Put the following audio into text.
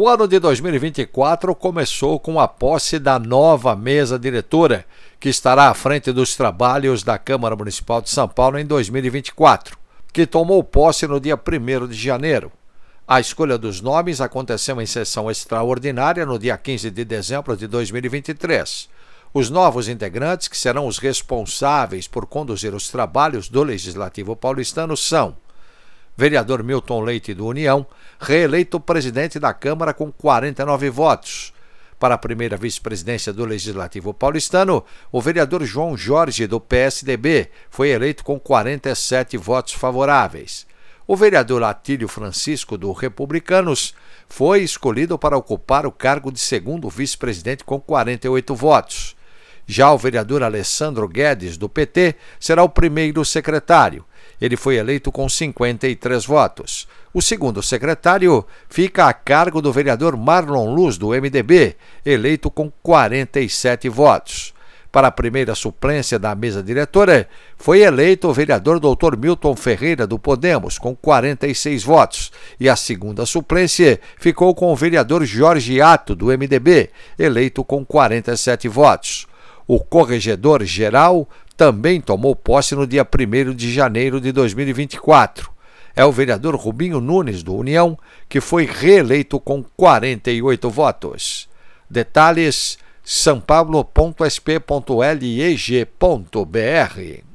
O ano de 2024 começou com a posse da nova mesa diretora, que estará à frente dos trabalhos da Câmara Municipal de São Paulo em 2024, que tomou posse no dia 1 de janeiro. A escolha dos nomes aconteceu em sessão extraordinária no dia 15 de dezembro de 2023. Os novos integrantes, que serão os responsáveis por conduzir os trabalhos do Legislativo paulistano, são vereador Milton Leite do União, reeleito presidente da Câmara com 49 votos. Para a primeira vice-presidência do Legislativo paulistano, o vereador João Jorge, do PSDB, foi eleito com 47 votos favoráveis. O vereador Atílio Francisco, do Republicanos, foi escolhido para ocupar o cargo de segundo vice-presidente com 48 votos. Já o vereador Alessandro Guedes, do PT, será o primeiro secretário. Ele foi eleito com 53 votos. O segundo secretário fica a cargo do vereador Marlon Luz, do MDB, eleito com 47 votos. Para a primeira suplência da mesa diretora, foi eleito o vereador Dr. Milton Ferreira, do Podemos, com 46 votos, e a segunda suplência ficou com o vereador Jorge Ato, do MDB, eleito com 47 votos. O corregedor geral também tomou posse no dia 1 de janeiro de 2024. É o vereador Rubinho Nunes, do União, que foi reeleito com 48 votos. Detalhes: sãopaulo.sp.leg.br